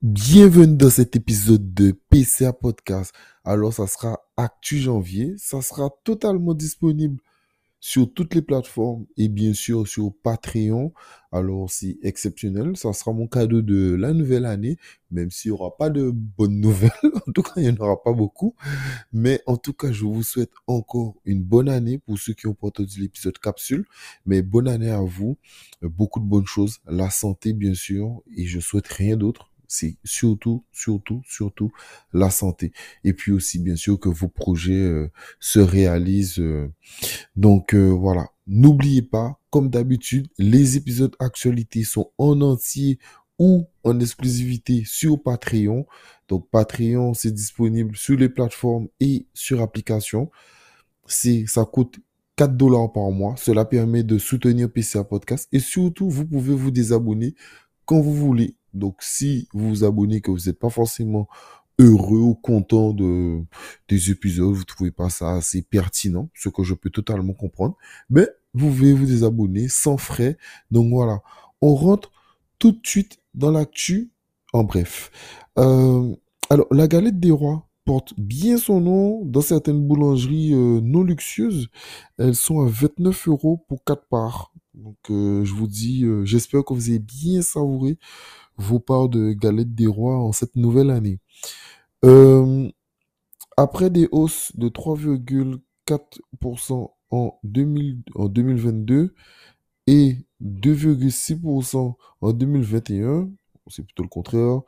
Bienvenue dans cet épisode de PCA Podcast. Alors, ça sera Actu Janvier. Ça sera totalement disponible sur toutes les plateformes et bien sûr sur Patreon. Alors, c'est exceptionnel. Ça sera mon cadeau de la nouvelle année, même s'il n'y aura pas de bonnes nouvelles. en tout cas, il n'y en aura pas beaucoup. Mais en tout cas, je vous souhaite encore une bonne année pour ceux qui ont entendu l'épisode capsule. Mais bonne année à vous. Beaucoup de bonnes choses. La santé, bien sûr. Et je souhaite rien d'autre c'est surtout, surtout, surtout la santé. Et puis aussi, bien sûr, que vos projets euh, se réalisent. Euh. Donc euh, voilà, n'oubliez pas, comme d'habitude, les épisodes actualités sont en entier ou en exclusivité sur Patreon. Donc Patreon, c'est disponible sur les plateformes et sur application. C'est, ça coûte 4 dollars par mois. Cela permet de soutenir PCA Podcast. Et surtout, vous pouvez vous désabonner quand vous voulez. Donc, si vous vous abonnez, que vous n'êtes pas forcément heureux ou content de, des épisodes, vous trouvez pas ça assez pertinent, ce que je peux totalement comprendre, mais vous pouvez vous désabonner sans frais. Donc voilà, on rentre tout de suite dans l'actu. En bref, euh, alors la galette des rois porte bien son nom dans certaines boulangeries euh, non luxueuses. Elles sont à 29 euros pour 4 parts. Donc euh, je vous dis, j'espère que vous avez bien savouré vos parts de galette des rois en cette nouvelle année. Euh, après des hausses de 3,4% en, 2022 et 2,6% en 2021, c'est plutôt le contraire,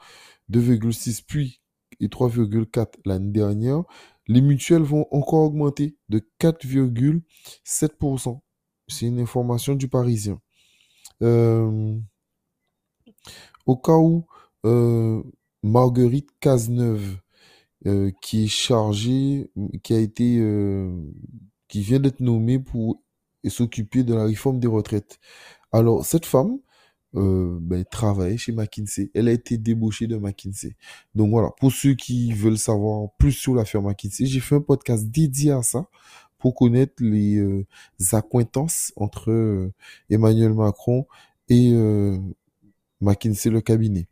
2,6 puis et 3,4 l'année dernière, les mutuelles vont encore augmenter de 4,7%. C'est une information du Parisien. Euh, au cas où euh, Marguerite Cazeneuve, euh, qui est chargée, qui a été, euh, qui vient d'être nommée pour s'occuper de la réforme des retraites. Alors, cette femme, ben, travaille chez McKinsey. Elle a été débauchée de McKinsey. Donc voilà, pour ceux qui veulent savoir plus sur l'affaire McKinsey, j'ai fait un podcast dédié à ça pour connaître les accointances entre Emmanuel Macron et McKinsey le cabinet.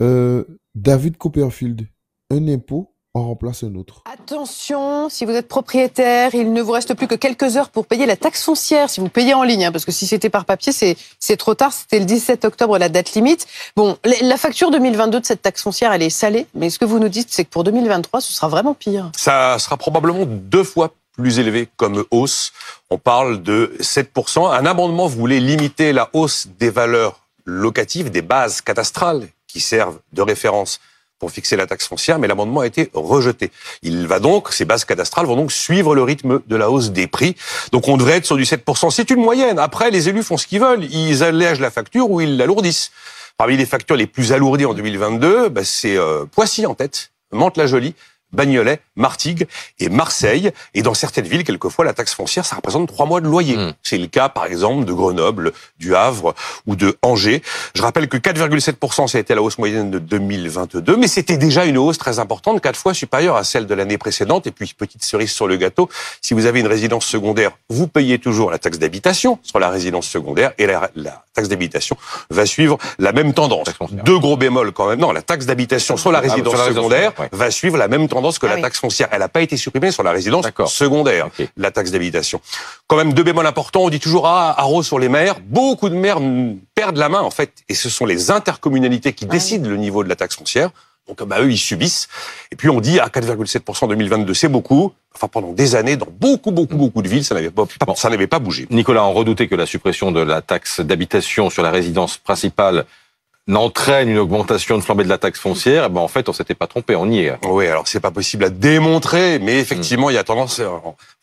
Euh, David Copperfield, un impôt en remplace un autre. Attention, si vous êtes propriétaire, il ne vous reste plus que quelques heures pour payer la taxe foncière, si vous payez en ligne, hein, parce que si c'était par papier, c'est trop tard, c'était le 17 octobre la date limite. Bon, la facture 2022 de cette taxe foncière, elle est salée, mais ce que vous nous dites, c'est que pour 2023, ce sera vraiment pire. Ça sera probablement deux fois plus élevé comme hausse. On parle de 7%. Un amendement voulait limiter la hausse des valeurs locatives, des bases cadastrales qui servent de référence pour fixer la taxe foncière, mais l'amendement a été rejeté. Il va donc, ces bases cadastrales vont donc suivre le rythme de la hausse des prix. Donc on devrait être sur du 7%. C'est une moyenne. Après, les élus font ce qu'ils veulent. Ils allègent la facture ou ils l'alourdissent. Parmi les factures les plus alourdies en 2022, bah, c'est euh, Poissy en tête, Mantes-la-Jolie, Bagnolet, Martigues et Marseille. Et dans certaines villes, quelquefois, la taxe foncière, ça représente trois mois de loyer. Hmm. C'est le cas, par exemple, de Grenoble, du Havre ou de Angers. Je rappelle que 4,7%, ça a été la hausse moyenne de 2022, mais c'était déjà une hausse très importante, quatre fois supérieure à celle de l'année précédente. Et puis, petite cerise sur le gâteau, si vous avez une résidence secondaire, vous payez toujours la taxe d'habitation sur la résidence secondaire et la, taxe d'habitation va suivre la même tendance. Deux gros bémols quand même. Non, la taxe d'habitation sur la ah, résidence secondaire va suivre la même tendance que la ah taxe foncière. Elle n'a pas été supprimée sur la résidence secondaire, la taxe d'habitation. Quand même, deux bémols importants, on dit toujours, ah, arrose sur les maires. Beaucoup de maires perdent la main, en fait, et ce sont les intercommunalités qui décident le niveau de la taxe foncière. Donc, bah, eux, ils subissent. Et puis, on dit, à 4,7% en 2022, c'est beaucoup. Enfin, pendant des années, dans beaucoup, beaucoup, beaucoup de villes, ça n'avait pas, ça n'avait pas bougé. Nicolas, on redoutait que la suppression de la taxe d'habitation sur la résidence principale n'entraîne une augmentation de flambée de la taxe foncière, eh ben en fait, on s'était pas trompé, on y est. Oui, alors c'est pas possible à démontrer, mais effectivement, il y a tendance,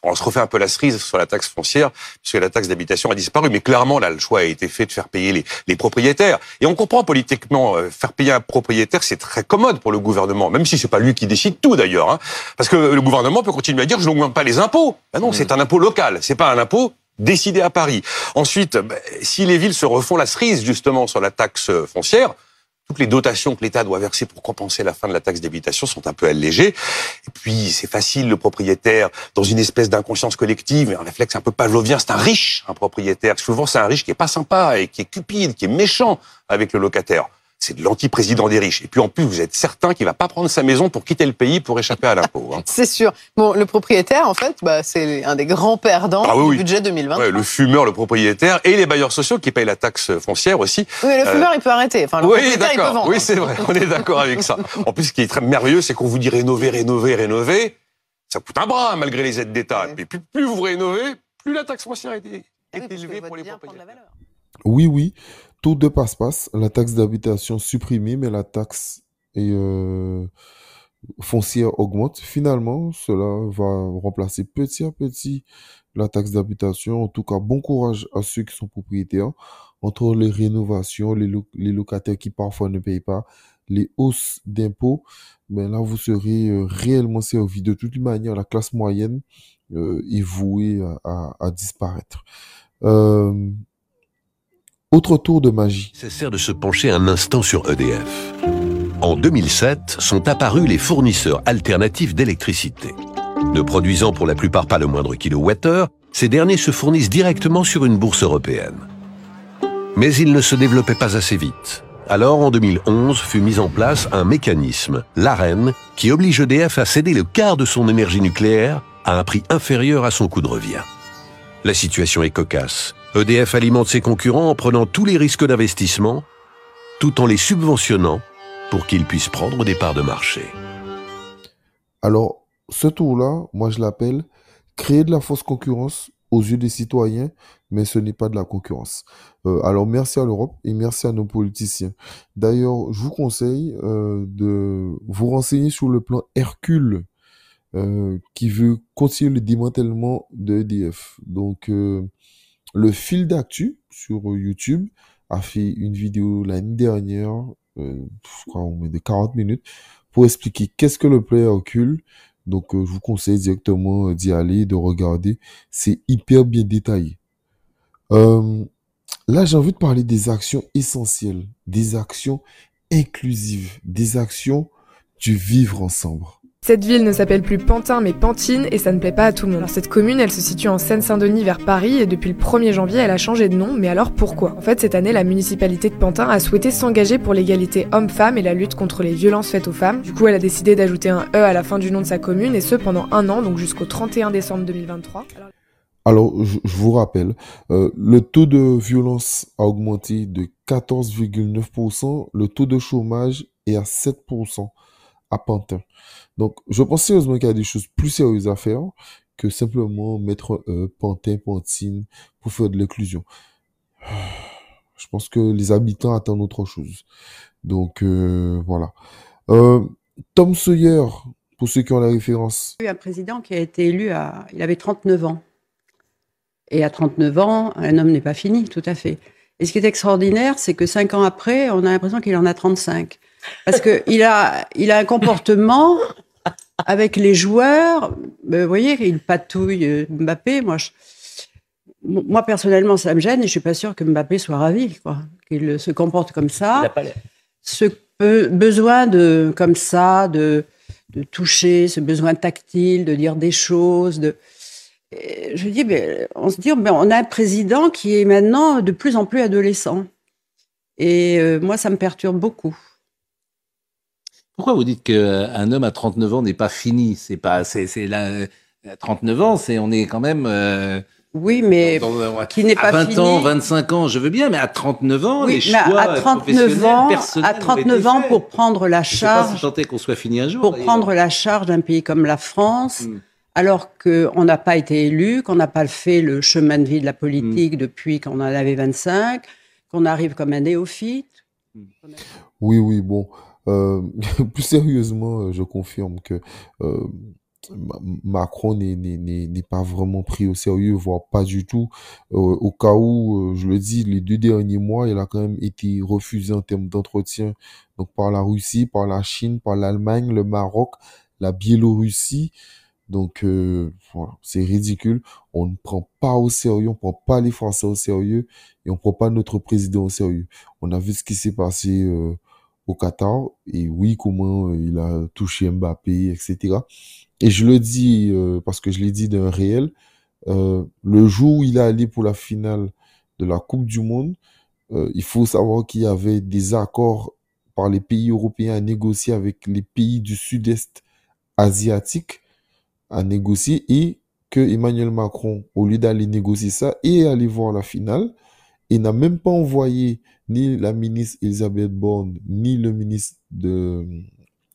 on se refait un peu la cerise sur la taxe foncière, puisque la taxe d'habitation a disparu, mais clairement, là, le choix a été fait de faire payer les, les propriétaires. Et on comprend politiquement, euh, faire payer un propriétaire, c'est très commode pour le gouvernement, même si c'est pas lui qui décide tout d'ailleurs, hein, parce que le gouvernement peut continuer à dire, je n'augmente pas les impôts. Ben non, mm. c'est un impôt local, c'est pas un impôt décidé à Paris. Ensuite, ben, si les villes se refont la cerise justement sur la taxe foncière, toutes les dotations que l'État doit verser pour compenser la fin de la taxe d'habitation sont un peu allégées. Et puis, c'est facile, le propriétaire, dans une espèce d'inconscience collective, un réflexe un peu pavlovien, c'est un riche, un propriétaire. Souvent, c'est un riche qui est pas sympa et qui est cupide, qui est méchant avec le locataire. C'est de l'anti-président des riches. Et puis en plus, vous êtes certain qu'il va pas prendre sa maison pour quitter le pays pour échapper à l'impôt. Hein. C'est sûr. Bon, le propriétaire, en fait, bah, c'est un des grands perdants Ah oui, du oui. budget 2020. Ouais, le fumeur, le propriétaire et les bailleurs sociaux qui payent la taxe foncière aussi. Oui, mais le fumeur, il peut arrêter. Enfin, le Euh, Oui, propriétaire, il peut d'accord. vendre. Oui, c'est vrai. On est d'accord avec ça. En plus, ce qui est très merveilleux, c'est qu'on vous dit rénover, rénover, rénover. Ça coûte un bras, malgré les aides d'État. Et puis, plus vous rénovez, plus la taxe foncière est, est Ah élevée pour les propriétaires. Oui, oui, tout de passe-passe. La taxe d'habitation supprimée, mais la taxe euh, foncière augmente. Finalement, cela va remplacer petit à petit la taxe d'habitation. En tout cas, bon courage à ceux qui sont propriétaires. Entre les rénovations, les, lo- les locataires qui parfois ne payent pas, les hausses d'impôts, ben là, vous serez euh, réellement servi. De toute manière, la classe moyenne euh, est vouée à, disparaître. Autre tour de magie. nécessaire de se pencher un instant sur EDF. En 2007 sont apparus les fournisseurs alternatifs d'électricité. Ne produisant pour la plupart pas le moindre kilowattheure, ces derniers se fournissent directement sur une bourse européenne. Mais ils ne se développaient pas assez vite. Alors, en 2011, fut mis en place un mécanisme, l'AREN, qui oblige EDF à céder le quart de son énergie nucléaire à un prix inférieur à son coût de revient. La situation est cocasse. EDF alimente ses concurrents en prenant tous les risques d'investissement, tout en les subventionnant pour qu'ils puissent prendre des parts de marché. Alors, ce tour-là, moi je l'appelle créer de la fausse concurrence aux yeux des citoyens, mais ce n'est pas de la concurrence. Euh, alors, merci à l'Europe et merci à nos politiciens. D'ailleurs, je vous conseille euh, de vous renseigner sur le plan Hercule, euh, qui veut continuer le démantèlement de EDF. Donc, le fil d'actu sur YouTube a fait une vidéo l'année dernière, euh, je crois de 40 minutes, pour expliquer qu'est-ce que le plan Hercule. Donc, euh, je vous conseille directement euh, d'y aller, de regarder. C'est hyper bien détaillé. Euh, là, j'ai envie de parler des actions essentielles, des actions inclusives, des actions du vivre ensemble. Cette ville ne s'appelle plus Pantin mais Pantine et ça ne plaît pas à tout le monde. Alors cette commune, elle se situe en Seine-Saint-Denis vers Paris et depuis le 1er janvier, elle a changé de nom. Mais alors pourquoi? En fait, cette année, la municipalité de Pantin a souhaité s'engager pour l'égalité homme-femme et la lutte contre les violences faites aux femmes. Du coup, elle a décidé d'ajouter un E à la fin du nom de sa commune et ce pendant un an, donc jusqu'au 31 décembre 2023. Alors, je vous rappelle, euh, le taux de violence a augmenté de 14,9%, le taux de chômage est à 7% Pantin. Donc, je pense sérieusement qu'il y a des choses plus sérieuses à faire que simplement mettre euh, Pantin, Pantine pour faire de l'inclusion. Je pense que les habitants attendent autre chose. Donc, euh, voilà. Euh, Tom Sawyer, pour ceux qui ont la référence. eu un président qui a été élu à. Il avait 39 ans. Et à 39 ans, un homme n'est pas fini, tout à fait. Et ce qui est extraordinaire, c'est que cinq ans après, on a l'impression qu'il en a 35. Parce qu'il a, il a un comportement avec les joueurs. euh, Vous voyez, il patouille euh, Mbappé. Moi, je- moi, personnellement, ça me gêne et je suis pas sûre que Mbappé soit ravi, quoi. Qu'il se comporte comme ça ce be- besoin de comme ça de, de toucher, ce besoin tactile, de dire des choses, de Et je dis mais on se dit ben, on a un président qui est maintenant de plus en plus adolescent. Et euh, moi ça me perturbe beaucoup. Pourquoi vous dites qu'un homme à 39 ans n'est pas fini? C'est pas, c'est, c'est là, à 39 ans, c'est, on est quand même, euh, Oui, mais dans- dans- qui n'est à pas 20 fini. ans, 25 ans, je veux bien, mais à 39 ans, oui, les mais choix à 39 professionnels, ans, à ont 39 été ans pour prendre la Je sais pas si charge, est qu'on soit fini un jour. pour prendre la charge d'un pays comme la France, Mm. alors qu'on n'a pas été élu, qu'on n'a pas fait le chemin de vie de la politique Mm. depuis qu'on en avait 25, qu'on arrive comme un néophyte. Oui, oui, bon. Euh, plus sérieusement, euh, je confirme que euh, Ma- Macron n'est- pas vraiment pris au sérieux, voire pas du tout. Euh, au cas où, euh, je le dis, les deux derniers mois, il a quand même été refusé en termes d'entretien, donc par la Russie, par la Chine, par l'Allemagne, le Maroc, la Biélorussie. Donc euh, voilà, c'est ridicule. On ne prend pas au sérieux, on prend pas les Français au sérieux et on prend pas notre président au sérieux. On a vu ce qui s'est passé euh, au Qatar et oui, comment euh, il a touché Mbappé, etc. Et je le dis euh, parce que je l'ai dit d'un réel. euh, le jour où il est allé pour la finale de la Coupe du Monde, il faut savoir qu'il y avait des accords par les pays européens à négocier avec les pays du sud-est asiatique, à négocier, et que Emmanuel Macron, au lieu d'aller négocier ça et aller voir la finale, il n'a même pas envoyé ni la ministre Elisabeth Borne, ni le ministre de,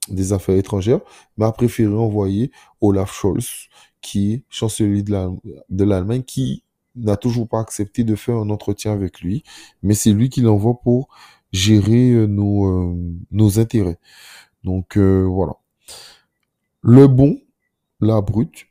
des Affaires étrangères, mais a préféré envoyer Olaf Scholz, qui est chancelier de l'Allemagne, qui n'a toujours pas accepté de faire un entretien avec lui, mais c'est lui qui l'envoie pour gérer euh, nos, euh, nos intérêts. Donc euh, voilà. Le bon, la brute,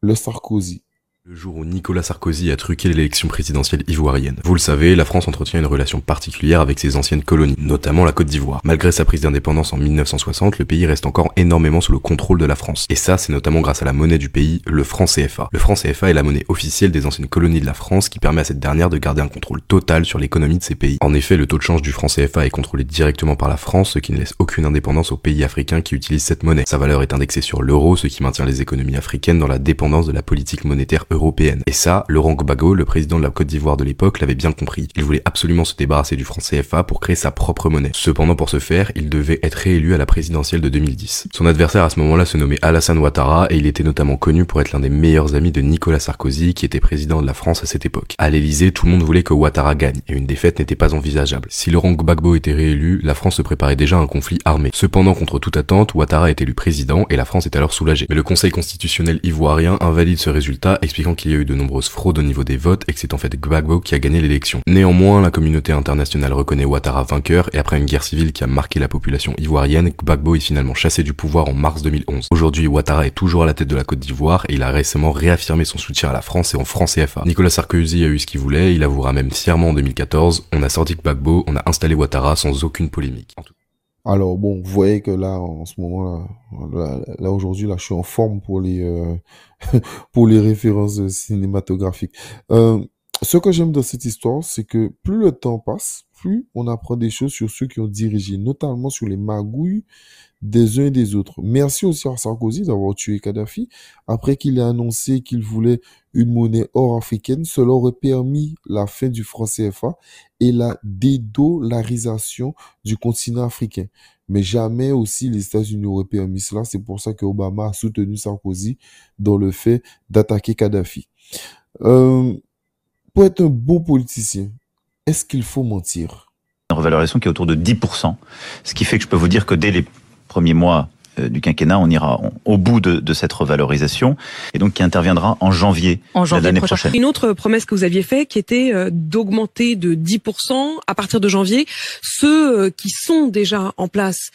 le Sarkozy. Le jour où Nicolas Sarkozy a truqué l'élection présidentielle ivoirienne. Vous le savez, la France entretient une relation particulière avec ses anciennes colonies, notamment la Côte d'Ivoire. Malgré sa prise d'indépendance en 1960, le pays reste encore énormément sous le contrôle de la France. Et ça, c'est notamment grâce à la monnaie du pays, le franc CFA. Le franc CFA est la monnaie officielle des anciennes colonies de la France qui permet à cette dernière de garder un contrôle total sur l'économie de ces pays. En effet, le taux de change du franc CFA est contrôlé directement par la France, ce qui ne laisse aucune indépendance aux pays africains qui utilisent cette monnaie. Sa valeur est indexée sur l'euro, ce qui maintient les économies africaines dans la dépendance de la politique monétaire européenne. Et ça, Laurent Gbagbo, le président de la Côte d'Ivoire de l'époque, l'avait bien compris. Il voulait absolument se débarrasser du franc CFA pour créer sa propre monnaie. Cependant, pour ce faire, il devait être réélu à la présidentielle de 2010. Son adversaire à ce moment-là se nommait Alassane Ouattara et il était notamment connu pour être l'un des meilleurs amis de Nicolas Sarkozy qui était président de la France à cette époque. À l'Elysée, tout le monde voulait que Ouattara gagne et une défaite n'était pas envisageable. Si Laurent Gbagbo était réélu, la France se préparait déjà à un conflit armé. Cependant, contre toute attente, Ouattara est élu président et la France est alors soulagée. Mais le Conseil constitutionnel ivoirien invalide ce résultat, qu'il y a eu de nombreuses fraudes au niveau des votes et que c'est en fait Gbagbo qui a gagné l'élection. Néanmoins, la communauté internationale reconnaît Ouattara vainqueur et après une guerre civile qui a marqué la population ivoirienne, Gbagbo est finalement chassé du pouvoir en mars 2011. Aujourd'hui, Ouattara est toujours à la tête de la Côte d'Ivoire et il a récemment réaffirmé son soutien à la France et en franc CFA. Nicolas Sarkozy a eu ce qu'il voulait, il avouera même fièrement en 2014, on a sorti Gbagbo, on a installé Ouattara sans aucune polémique. Alors bon, vous voyez que là, en ce moment là, là, aujourd'hui, là, je suis en forme pour les euh, pour les références cinématographiques. Euh, ce que j'aime dans cette histoire, c'est que plus le temps passe, plus on apprend des choses sur ceux qui ont dirigé, notamment sur les magouilles des uns et des autres. Merci aussi à Sarkozy d'avoir tué Kadhafi. Après qu'il ait annoncé qu'il voulait une monnaie hors africaine, cela aurait permis la fin du franc CFA et la dédollarisation du continent africain. Mais jamais aussi les États-Unis auraient permis cela. C'est pour ça que Obama a soutenu Sarkozy dans le fait d'attaquer Kadhafi. Euh, pour être un bon politicien, est-ce qu'il faut mentir? Une revalorisation qui est autour de 10%, ce qui fait que je peux vous dire que dès les premiers mois euh, du quinquennat, on ira au bout de, cette revalorisation et donc qui interviendra en janvier, de l'année prochaine. Une autre promesse que vous aviez faite qui était euh, d'augmenter de 10% à partir de janvier ceux euh, qui sont déjà en place.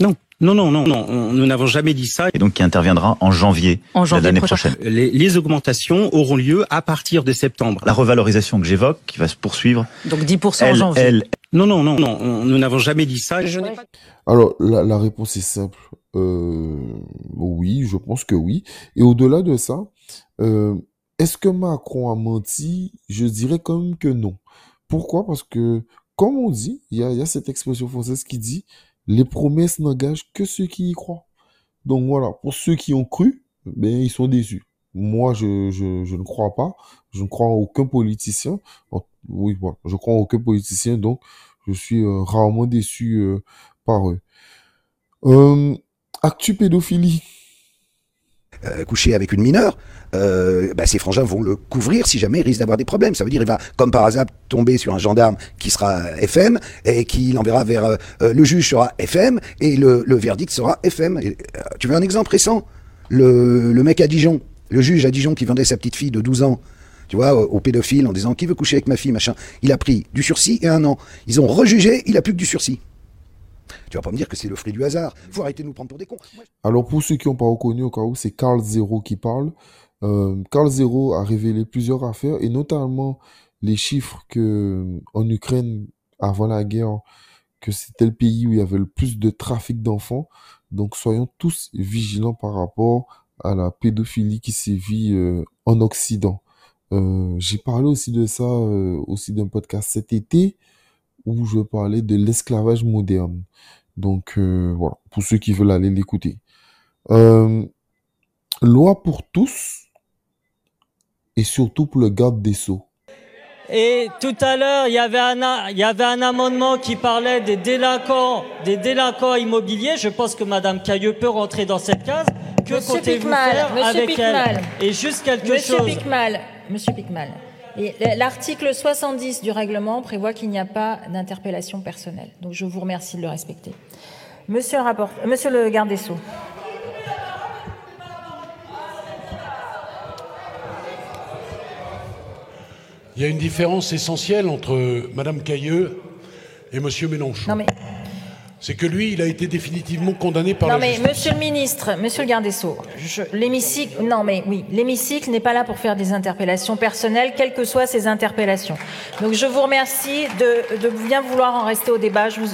Non. Non, non, non, non, nous n'avons jamais dit ça. Et donc qui interviendra en janvier, de l'année prochaine. Les, les, augmentations auront lieu à partir de septembre. La revalorisation que j'évoque, qui va se poursuivre. Donc 10% en janvier. Non, non, non, non, nous n'avons jamais dit ça. Alors, la, la, réponse est simple. Euh, oui, je pense que oui. Et au-delà de ça, euh, est-ce que Macron a menti? Je dirais quand même que non. Pourquoi? Parce que, comme on dit, il y a, y a, cette expression française qui dit les promesses n'engagent que ceux qui y croient. Donc voilà, pour ceux qui ont cru, ben, ils sont déçus. Moi, je, ne crois pas. Je ne crois en aucun politicien. Oui, voilà, je crois en aucun politicien, donc je suis euh, rarement déçu euh, par eux. Euh, actu pédophilie. Euh, coucher avec une mineure, euh, bah, frangins vont le couvrir si jamais il risque d'avoir des problèmes. Ça veut dire il va, comme par hasard, tomber sur un gendarme qui sera FM et qui l'enverra vers euh, le juge sera FM et le, verdict sera FM. tu veux un exemple récent? Le, mec à Dijon, le juge à Dijon qui vendait sa petite fille de 12 ans tu vois, au, pédophile en disant qui veut coucher avec ma fille, machin. Il a pris du sursis et un an. Ils ont rejugé, il a plus que du sursis. Tu vas pas me dire que c'est le fruit du hasard. Faut arrêter de nous prendre pour des cons. Alors pour ceux qui n'ont pas reconnu au cas où, c'est Carl Zero qui parle. Euh, Carl Zero a révélé plusieurs affaires et notamment les chiffres que en Ukraine avant la guerre que c'était le pays où il y avait le plus de trafic d'enfants. Donc soyons tous vigilants par rapport à la pédophilie qui sévit euh, en Occident. Euh, j'ai parlé aussi de ça, euh, aussi d'un podcast cet été, où je parlais de l'esclavage moderne. Donc euh, voilà, pour ceux qui veulent aller l'écouter. loi pour tous, et surtout pour le garde des sceaux. Et tout à l'heure, il y avait un, il y avait un amendement qui parlait des délinquants, des délinquants immobiliers. Je pense que Madame Cailleux peut rentrer dans cette case. Que Monsieur comptez-vous faire Monsieur avec Picmal. elle Et juste quelque Monsieur chose. Picmal, Monsieur Picmal. L'article 70 du règlement prévoit qu'il n'y a pas d'interpellation personnelle. Donc je vous remercie de le respecter. Monsieur le, rapport, Monsieur le garde des Sceaux. Il y a une différence essentielle entre Madame Cailleux et Monsieur Mélenchon. Non mais, C'est que lui, il a été définitivement condamné par non la mais justice. Monsieur le ministre, Monsieur le garde des Sceaux, l'hémicycle, non mais oui, l'hémicycle n'est pas là pour faire des interpellations personnelles, quelles que soient ces interpellations. Donc je vous remercie de, de bien vouloir en rester au débat. Je vous,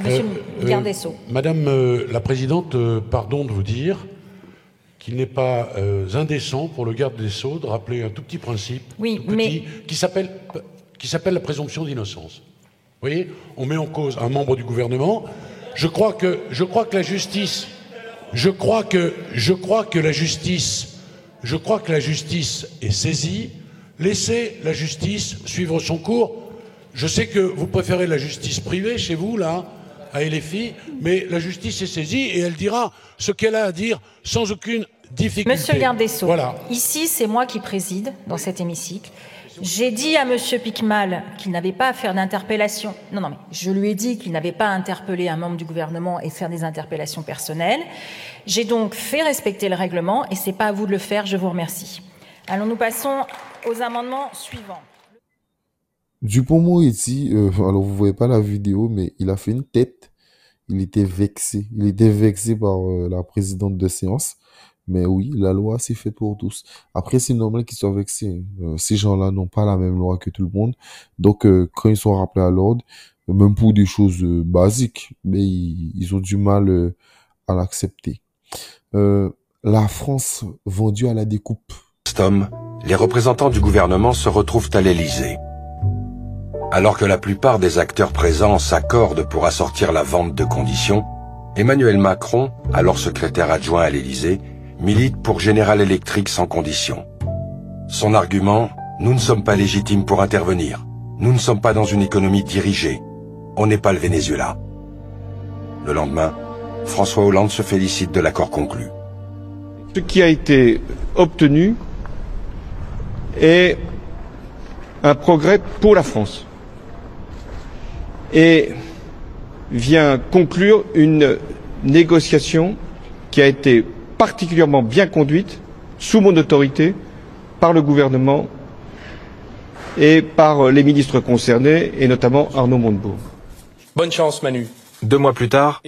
Monsieur Euh, le garde euh, des Sceaux. Madame euh, la Présidente, euh, pardon de vous dire qu'il n'est pas euh, indécent pour le garde des Sceaux de rappeler un tout petit principe Oui, tout petit, mais qui s'appelle qui s'appelle la présomption d'innocence. Vous voyez, on met en cause un membre du gouvernement. Je crois que je crois que la justice, je crois que je crois que la justice, je crois que la justice est saisie. Laissez la justice suivre son cours. Je sais que vous préférez la justice privée chez vous là à LFI, mais la justice est saisie et elle dira ce qu'elle a à dire sans aucune difficulté. Monsieur le garde des Sceaux, Voilà. ici c'est moi qui préside dans cet hémicycle. J'ai dit à Monsieur Picmal qu'il n'avait pas à faire d'interpellation. Non, non, mais je lui ai dit qu'il n'avait pas à interpeller un membre du gouvernement et faire des interpellations personnelles. J'ai donc fait respecter le règlement et c'est pas à vous de le faire. Je vous remercie. Alors nous passons aux amendements suivants. Dupont-Moretti, euh, alors vous voyez pas la vidéo, mais il a fait une tête. Il était vexé. Il était vexé par euh, la présidente de séance. Mais oui, la loi, c'est fait pour tous. Après, c'est normal qu'ils soient vexés. Euh, ces gens-là n'ont pas la même loi que tout le monde. Donc, euh, quand ils sont rappelés à l'ordre, même pour des choses euh, basiques, mais ils, ils ont du mal euh, à l'accepter. Euh, la France vendue à la découpe. Alstom, les représentants du gouvernement se retrouvent à l'Élysée. Alors que la plupart des acteurs présents s'accordent pour assortir la vente de conditions, Emmanuel Macron, alors secrétaire adjoint à l'Élysée, milite pour General Electric sans condition. Son argument, nous ne sommes pas légitimes pour intervenir. Nous ne sommes pas dans une économie dirigée. On n'est pas le Venezuela. Le lendemain, François Hollande se félicite de l'accord conclu. Ce qui a été obtenu est un progrès pour la France et vient conclure une négociation qui a été particulièrement bien conduite sous mon autorité par le gouvernement et par les ministres concernés et notamment Arnaud Montebourg. Bonne chance, Manu. Deux mois plus tard,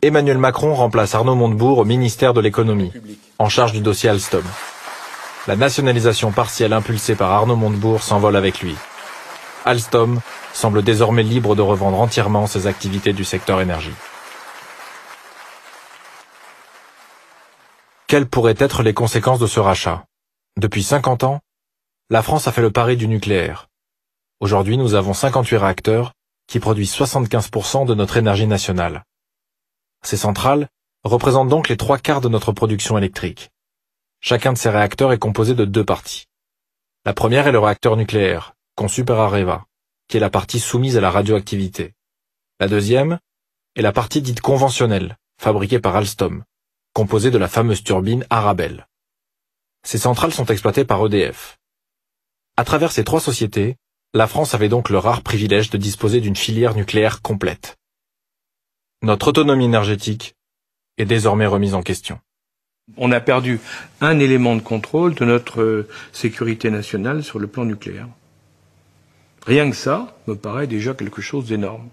Emmanuel Macron remplace Arnaud Montebourg au ministère de l'économie, en charge du dossier Alstom. La nationalisation partielle impulsée par Arnaud Montebourg s'envole avec lui. Alstom semble désormais libre de revendre entièrement ses activités du secteur énergie. Quelles pourraient être les conséquences de ce rachat Depuis 50 ans, la France a fait le pari du nucléaire. Aujourd'hui, nous avons 58 réacteurs qui produisent 75% de notre énergie nationale. Ces centrales représentent donc les trois quarts de notre production électrique. Chacun de ces réacteurs est composé de deux parties. La première est le réacteur nucléaire, conçu par Areva, qui est la partie soumise à la radioactivité. La deuxième est la partie dite conventionnelle, fabriquée par Alstom, composée de la fameuse turbine Arabelle. Ces centrales sont exploitées par EDF. À travers ces trois sociétés, la France avait donc le rare privilège de disposer d'une filière nucléaire complète. Notre autonomie énergétique est désormais remise en question. On a perdu un élément de contrôle de notre euh, sécurité nationale sur le plan nucléaire. Rien que ça me paraît déjà quelque chose d'énorme.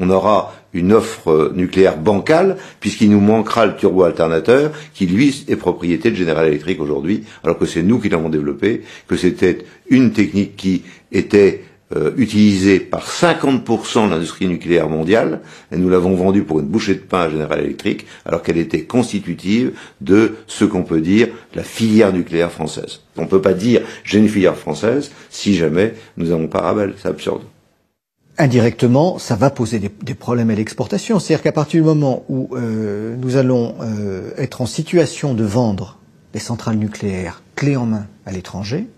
On aura une offre euh, nucléaire bancale, puisqu'il nous manquera le turbo-alternateur, qui lui est propriété de General Electric aujourd'hui, alors que c'est nous qui l'avons développé, que c'était une technique qui était euh, utilisée par 50% de l'industrie nucléaire mondiale, et nous l'avons vendue pour une bouchée de pain à General Electric, alors qu'elle était constitutive de ce qu'on peut dire la filière nucléaire française. On ne peut pas dire j'ai une filière française si jamais nous n'avons pas Rabel, c'est absurde. Indirectement, ça va poser des, problèmes à l'exportation. C'est-à-dire qu'à partir du moment où euh, nous allons euh, être en situation de vendre des centrales nucléaires clés en main à l'étranger,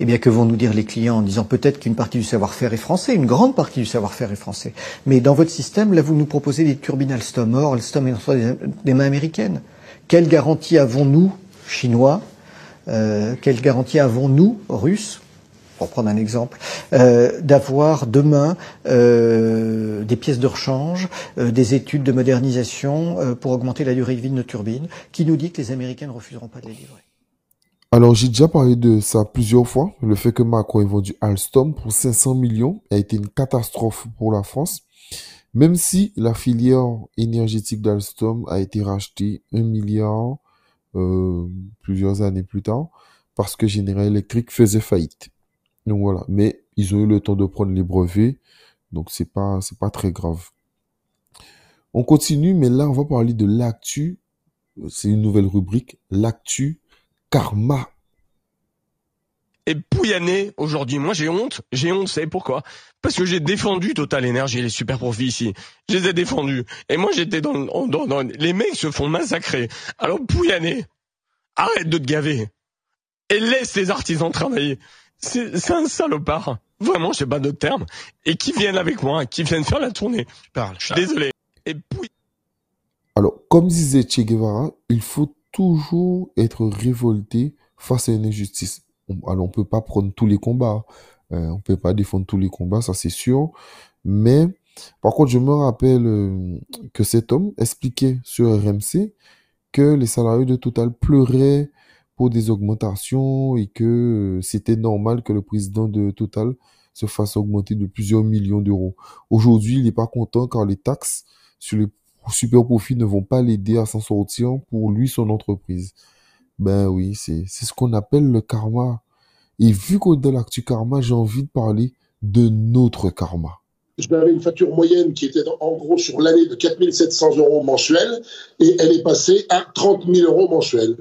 eh bien, que vont nous dire les clients en disant peut-être qu'une partie du savoir-faire est français, une grande partie du savoir-faire est français. Mais dans votre système, là, vous nous proposez des turbines Alstom. Or, Alstom est des mains américaines. Quelle garantie avons-nous, Chinois euh, Quelle garantie avons-nous, Russes pour prendre un exemple, euh, d'avoir demain euh, des pièces de rechange, euh, des études de modernisation pour augmenter la durée de vie de nos turbines, qui nous dit que les Américains ne refuseront pas de les livrer. Alors, j'ai déjà parlé de ça plusieurs fois. Le fait que Macron ait vendu Alstom pour 500 millions a été une catastrophe pour la France. Même si la filière énergétique d'Alstom a été rachetée un milliard plusieurs années plus tard parce que General Electric faisait faillite. Donc voilà. Mais ils ont eu le temps de prendre les brevets. Donc c'est pas, c'est pas très grave. On continue, mais là, on va parler de l'actu. C'est une nouvelle rubrique. L'actu karma. Et Pouyanné, aujourd'hui, moi j'ai honte. J'ai honte, vous pourquoi? Parce que j'ai défendu Total Energy les super profits ici. Je les ai défendus. Et moi j'étais dans, dans. Les mecs se font massacrer. Alors Pouyanné, arrête de te gaver. Et laisse les artisans travailler. C'est un salopard. Vraiment, j'ai pas d'autre terme. Et qui viennent avec moi, qui viennent faire la tournée. Je suis désolé. Et Pouy- Alors, comme disait Che Guevara, il faut toujours être révolté face à une injustice. On- Alors, on peut pas prendre tous les combats. Euh, on peut pas défendre tous les combats, ça c'est sûr. Mais, par contre, je me rappelle euh, que cet homme expliquait sur RMC que les salariés de Total pleuraient pour des augmentations et que euh, c'était normal que le président de Total se fasse augmenter de plusieurs millions d'euros. Aujourd'hui, il n'est pas content car les taxes sur les super profits ne vont pas l'aider à s'en sortir pour lui, son entreprise. Ben oui, c'est, ce qu'on appelle le karma. Et vu qu'on est dans l'actu karma, j'ai envie de parler de notre karma. J'avais une facture moyenne qui était en gros sur l'année de 4700 euros mensuels et elle est passée à 30 000 euros mensuels.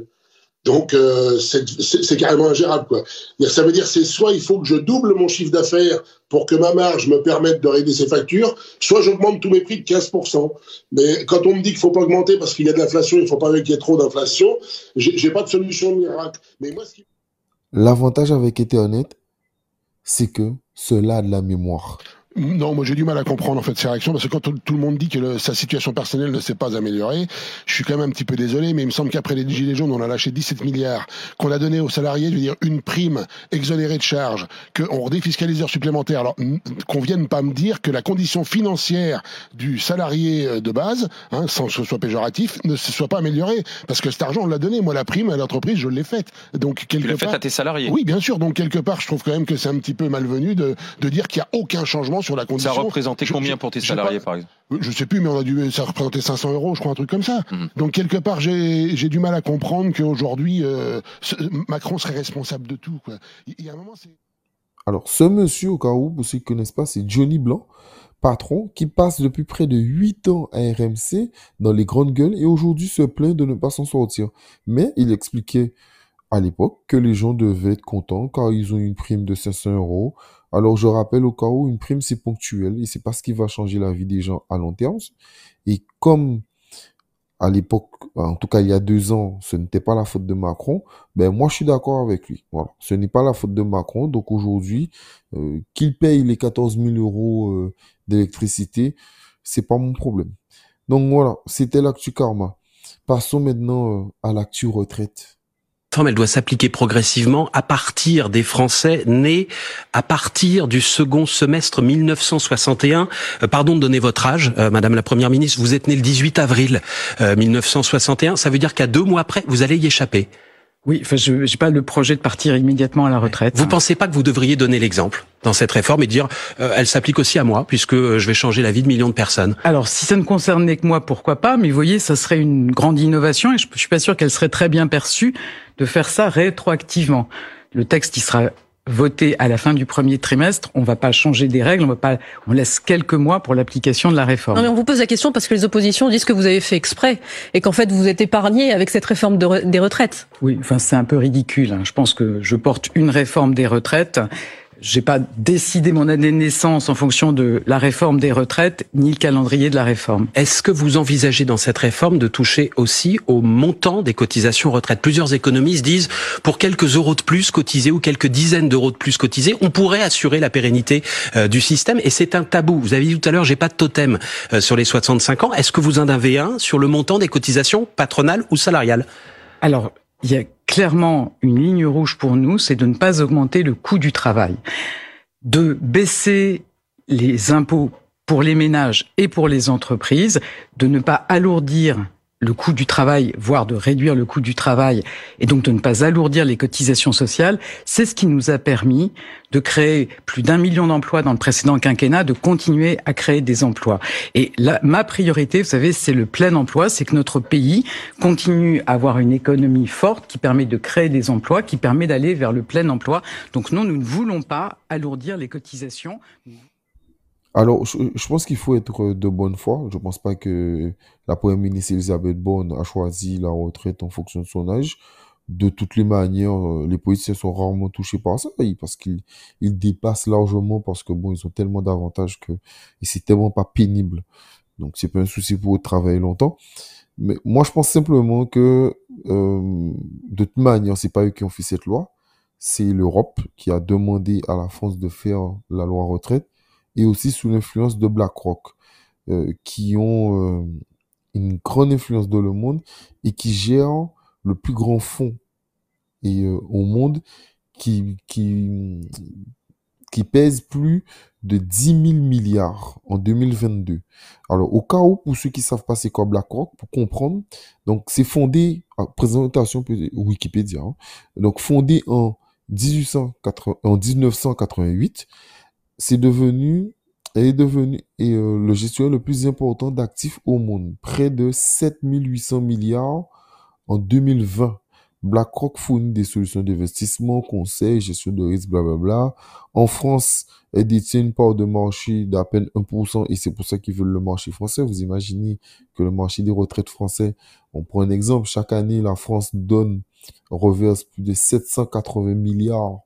Donc euh, c'est carrément ingérable quoi. Ça veut dire c'est soit il faut que je double mon chiffre d'affaires pour que ma marge me permette de régler ces factures, soit j'augmente tous mes prix de 15%. Mais quand on me dit qu'il faut pas augmenter parce qu'il y a de l'inflation, il faut pas qu'il y ait trop d'inflation, j'ai pas de solution miracle. Mais moi qui L'avantage avec Ethernet, c'est que cela a de la mémoire. Non, moi j'ai du mal à comprendre en fait ces réactions parce que quand tout, tout le monde dit que le- sa situation personnelle ne s'est pas améliorée, je suis quand même un petit peu désolé, mais il me semble qu'après les gilets jaunes, on a lâché 17 milliards, qu'on a donné aux salariés, je veux dire une prime exonérée de charges, qu'on redéfiscalise heures supplémentaires. Alors qu'on vienne pas me dire que la condition financière du salarié euh, de base, hein, sans que ce soit péjoratif, ne se soit pas améliorée parce que cet argent on l'a donné. Moi la prime à l'entreprise, je l'ai faite. Donc quelque Tu part- à tes salariés. oui, bien sûr. Donc quelque part, je trouve quand même que c'est un petit peu malvenu de, de dire qu'il n'y a aucun changement sur la Ça condition. représentait Je- combien pour tes salariés, pas. par exemple? Je sais plus, mais on a dû, ça représentait 500 euros, je crois, un truc comme ça. Mhm. Donc quelque part, j'ai j'ai du mal à comprendre qu'aujourd'hui, euh, Macron serait responsable de tout. Quoi. Il il y a un moment, c'est Alors, ce monsieur, au cas où, pour ceux qui ne connaissent pas, c'est Johnny Blanc, patron, qui passe depuis près de 8 ans à RMC dans les grandes gueules et aujourd'hui se plaint de ne pas s'en sortir. Mais il expliquait à l'époque que les gens devaient être contents car ils ont une prime de 500 euros. Alors, je rappelle au cas où, une prime, c'est ponctuel et c'est pas ce qui va changer la vie des gens à long terme. Et comme à l'époque, en tout cas il y a deux ans, ce n'était pas la faute de Macron, ben moi je suis d'accord avec lui. Voilà, ce n'est pas la faute de Macron. Donc aujourd'hui, euh, qu'il paye les 14 000 euros euh, d'électricité, c'est pas mon problème. Donc voilà, c'était l'actu karma. Passons maintenant euh, à l'actu retraite. Réforme, elle doit s'appliquer progressivement à partir des Français nés à partir du second semestre 1961. Euh, pardon de donner votre âge, euh, Madame la Première ministre, vous êtes née le 18 avril euh, 1961. Ça veut dire qu'à deux mois après, vous allez y échapper. Oui, enfin, je n'ai pas le projet de partir immédiatement à la retraite. Vous pensez pas que vous devriez donner l'exemple dans cette réforme et dire, euh, elle s'applique aussi à moi puisque euh, je vais changer la vie de millions de personnes? Alors, si ça ne concernait que moi, pourquoi pas? Mais vous voyez, ça serait une grande innovation et je, je suis pas sûr qu'elle serait très bien perçue de faire ça rétroactivement. Le texte, il sera voté à la fin du premier trimestre. On va pas changer des règles. On va pas. On laisse quelques mois pour l'application de la réforme. Non, mais on vous pose la question parce que les oppositions disent que vous avez fait exprès et qu'en fait vous êtes épargné avec cette réforme de re- des retraites. Oui, enfin c'est un peu ridicule. hein. Je pense que je porte une réforme des retraites. J'ai pas décidé mon année de naissance en fonction de la réforme des retraites ni le calendrier de la réforme. Est-ce que vous envisagez dans cette réforme de toucher aussi au montant des cotisations retraite? Plusieurs économistes disent pour quelques euros de plus cotisés ou quelques dizaines d'euros de plus cotisés, on pourrait assurer la pérennité euh, du système et c'est un tabou. Vous avez dit tout à l'heure, j'ai pas de totem euh, sur les 65 ans. Est-ce que vous en avez un sur le montant des cotisations patronales ou salariales? Alors, il y a clairement une ligne rouge pour nous, c'est de ne pas augmenter le coût du travail, de baisser les impôts pour les ménages et pour les entreprises, de ne pas alourdir le coût du travail, voire de réduire le coût du travail, et donc de ne pas alourdir les cotisations sociales, c'est ce qui nous a permis de créer plus d'un million d'emplois dans le précédent quinquennat, de continuer à créer des emplois. Et là, ma priorité, vous savez, c'est le plein emploi, c'est que notre pays continue à avoir une économie forte qui permet de créer des emplois, qui permet d'aller vers le plein emploi. Donc non, nous ne voulons pas alourdir les cotisations. Alors, je, pense qu'il faut être de bonne foi. Je pense pas que la première ministre Elisabeth Borne a choisi la retraite en fonction de son âge. De toutes les manières, euh, les politiciens sont rarement touchés par ça, parce qu'ils ils dépassent largement, parce que bon, ils ont tellement d'avantages que c'est tellement pas pénible. Donc, c'est pas un souci pour travailler longtemps. Mais moi, je pense simplement que euh, de toute manière, c'est pas eux qui ont fait cette loi, c'est l'Europe qui a demandé à la France de faire la loi retraite et aussi sous l'influence de BlackRock, euh, qui ont euh, une grande influence dans le monde et qui gèrent le plus grand fonds et, euh, au monde qui, qui, qui pèse plus de 10 000 milliards en 2022. Alors, au cas où, pour ceux qui savent pas c'est quoi BlackRock, pour comprendre, donc c'est fondé, en présentation Wikipédia, hein, donc fondé en, 1880, en 1988, c'est devenu est devenu et, euh, le gestionnaire le plus important d'actifs au monde, près de 7800 milliards en 2020. BlackRock fournit des solutions d'investissement, conseils, gestion de risque, blablabla. En France, elle détient une part de marché d'à peine 1% et c'est pour ça qu'ils veulent le marché français. Vous imaginez que le marché des retraites français, on prend un exemple, chaque année, la France donne, reverse plus de 780 milliards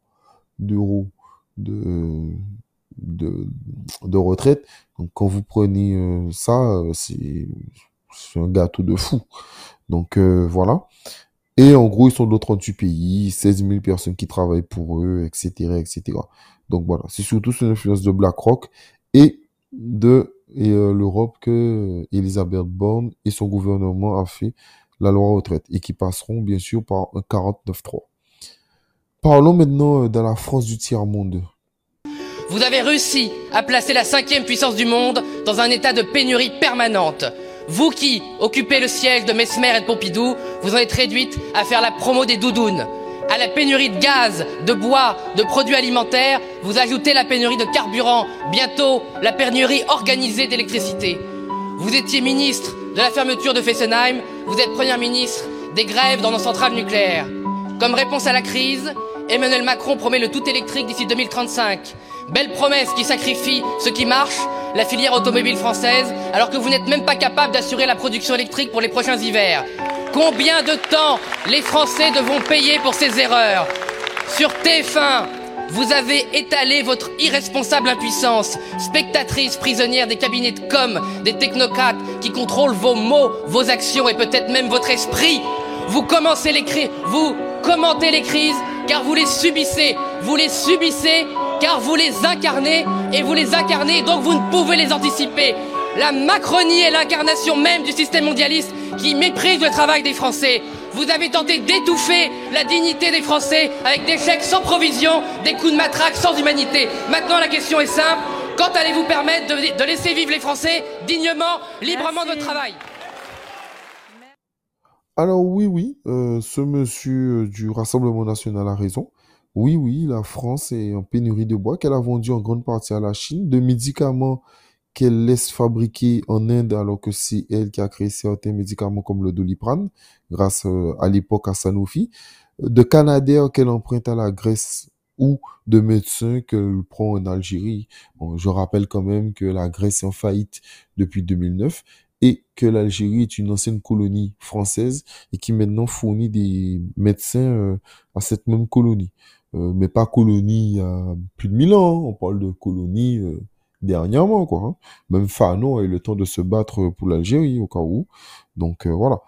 d'euros de, de, retraite. Donc quand vous prenez euh, ça, euh, c'est un gâteau de fou. Donc euh, voilà. Et en gros, ils sont dans 38 pays, 16 000 personnes qui travaillent pour eux, etc., etc. Donc voilà, c'est surtout sous l'influence de BlackRock et de l'Europe que Elisabeth Borne et son gouvernement a fait la loi retraite et qui passeront bien sûr par un 49.3. Parlons maintenant de la France du tiers-monde. Vous avez réussi à placer la cinquième puissance du monde dans un état de pénurie permanente. Vous qui occupez le siège de Mesmer et de Pompidou, vous en êtes réduite à faire la promo des doudounes. À la pénurie de gaz, de bois, de produits alimentaires, vous ajoutez la pénurie de carburant, bientôt la pénurie organisée d'électricité. Vous étiez ministre de la fermeture de Fessenheim, vous êtes Premier ministre des grèves dans nos centrales nucléaires. Comme réponse à la crise, Emmanuel Macron promet le tout électrique d'ici 2035. Belle promesse qui sacrifie ce qui marche, la filière automobile française, alors que vous n'êtes même pas capable d'assurer la production électrique pour les prochains hivers. Combien de temps les Français devront payer pour ces erreurs? Sur TF1, vous avez étalé votre irresponsable impuissance, spectatrice prisonnière des cabinets de com, des technocrates qui contrôlent vos mots, vos actions et peut-être même votre esprit. Vous commencez les crises, vous commentez les crises car vous les subissez, vous les subissez car vous les incarnez et vous les incarnez, donc vous ne pouvez les anticiper. La Macronie est l'incarnation même du système mondialiste qui méprise le travail des Français. Vous avez tenté d'étouffer la dignité des Français avec des chèques sans provision, des coups de matraque sans humanité. Maintenant, la question est simple. Quand allez-vous permettre de, laisser vivre les Français dignement, librement de votre travail? Alors oui, oui, euh, ce monsieur du Rassemblement national a raison. Oui, oui, la France est en pénurie de bois qu'elle a vendu en grande partie à la Chine, de médicaments qu'elle laisse fabriquer en Inde alors que c'est elle qui a créé certains médicaments comme le Doliprane, grâce euh, à l'époque à Sanofi, de Canadair qu'elle emprunte à la Grèce ou de médecins qu'elle prend en Algérie. je rappelle quand même que la Grèce est en faillite depuis 2009 et que l'Algérie est une ancienne colonie française et qui maintenant fournit des médecins euh, à cette même colonie. euh, mais pas colonie il y a plus de mille ans. hein. On parle de colonie euh, dernièrement, quoi. hein. Même Fanon a eu le temps de se battre pour l'Algérie, au cas où. Donc euh, voilà.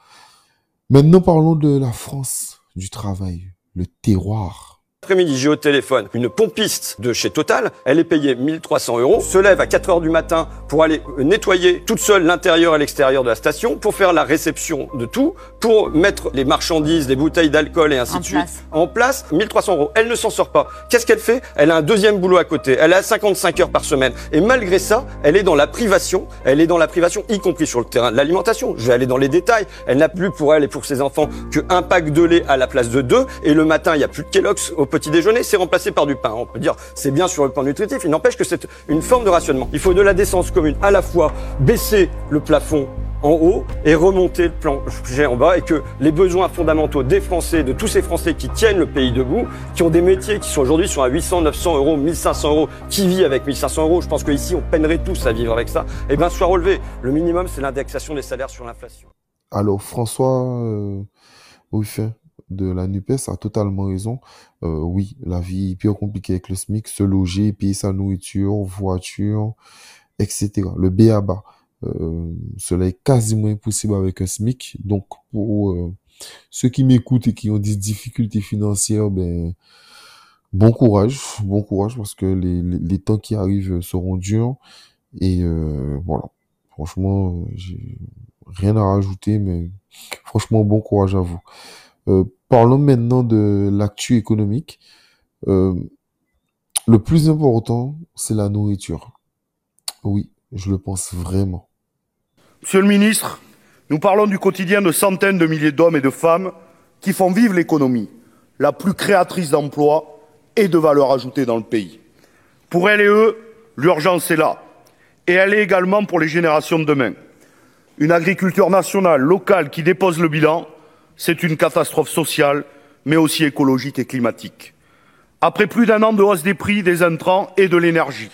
Maintenant, parlons de la France du travail, le terroir. Après-midi, j'ai au téléphone une pompiste de chez Total. Elle est payée 1300 euros. Se lève à 4 heures du matin pour aller nettoyer toute seule l'intérieur et l'extérieur de la station, pour faire la réception de tout, pour mettre les marchandises, les bouteilles d'alcool et ainsi En de suite en place. 1300 euros. Elle ne s'en sort pas. Qu'est-ce qu'elle fait? Elle a un deuxième boulot à côté. Elle a 55 heures par semaine. Et malgré ça, elle est dans la privation. Elle est dans la privation, y compris sur le terrain de l'alimentation. Je vais aller dans les détails. Elle n'a plus pour elle et pour ses enfants qu'un pack de lait à la place de deux. Et le matin, il n'y a plus de Kellogg's au petit déjeuner. C'est remplacé par du pain. On peut dire, c'est bien sur le plan nutritif. Il n'empêche que c'est une forme de rationnement. Il faut de la décence commune. À la fois baisser le plafond en haut et remonter le plancher en bas et que les besoins fondamentaux des Français, de tous ces Français qui tiennent le pays debout, qui ont des métiers qui sont aujourd'hui sur à 800, 900 euros, 1500 euros, qui vit avec 1500 euros, je pense qu'ici on peinerait tous à vivre avec ça, et bien soit relevé. Le minimum c'est l'indexation des salaires sur l'inflation. Alors, François euh, Ruffin de la NUPES a totalement raison. Euh, oui, la vie est hyper compliquée avec le SMIC, se loger, payer sa nourriture, voiture, etc. Le B à bas. Euh, cela est quasiment impossible avec un SMIC. Donc, pour euh, ceux qui m'écoutent et qui ont des difficultés financières, ben, bon courage, bon courage parce que les, les, temps qui arrivent seront durs. Et euh, voilà. Franchement, j'ai rien à rajouter, mais franchement, bon courage à vous. Euh, parlons maintenant de l'actu économique. Euh, le plus important, c'est la nourriture. Oui, je le pense vraiment. Monsieur le ministre, nous parlons du quotidien de centaines de milliers d'hommes et de femmes qui font vivre l'économie, la plus créatrice d'emplois et de valeur ajoutée dans le pays. Pour elles et eux, l'urgence est là. Et elle est également pour les générations de demain. Une agriculture nationale, locale, qui dépose le bilan, c'est une catastrophe sociale, mais aussi écologique et climatique. Après plus d'un an de hausse des prix des intrants et de l'énergie,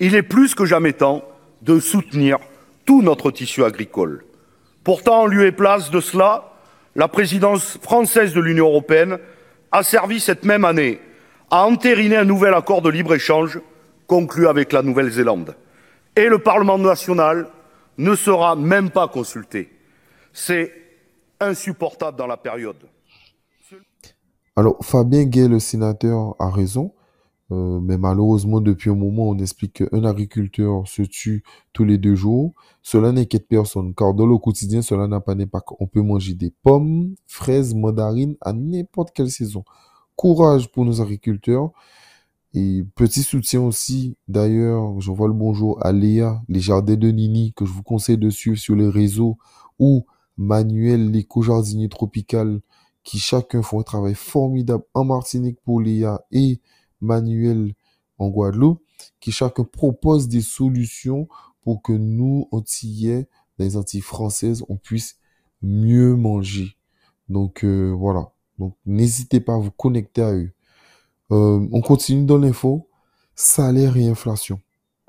il est plus que jamais temps de soutenir tout notre tissu agricole. Pourtant, en lieu et place de cela, la présidence française de l'Union européenne a servi cette même année à entériner un nouvel accord de libre-échange conclu avec la Nouvelle-Zélande. Et le Parlement national ne sera même pas consulté. C'est insupportable dans la période. Alors, Fabien Gay, le sénateur, a raison. Euh, mais malheureusement, depuis un moment, on explique qu'un agriculteur se tue tous les deux jours. Cela n'inquiète personne, car dans le quotidien, cela n'a pas d'impact. On peut manger des pommes, fraises, mandarines à n'importe quelle saison. Courage pour nos agriculteurs. Et petit soutien aussi, d'ailleurs, j'envoie le bonjour à Léa, les jardins de Nini, que je vous conseille de suivre sur les réseaux, ou Manuel, l'éco-jardinier tropical, qui chacun font un travail formidable en Martinique pour Léa et Manuel en Guadeloupe, qui chacun propose des solutions pour que nous, Antillais, les Antilles françaises, on puisse mieux manger. Donc euh, voilà. Donc n'hésitez pas à vous connecter à eux. Euh, on continue dans l'info. Salaire et inflation.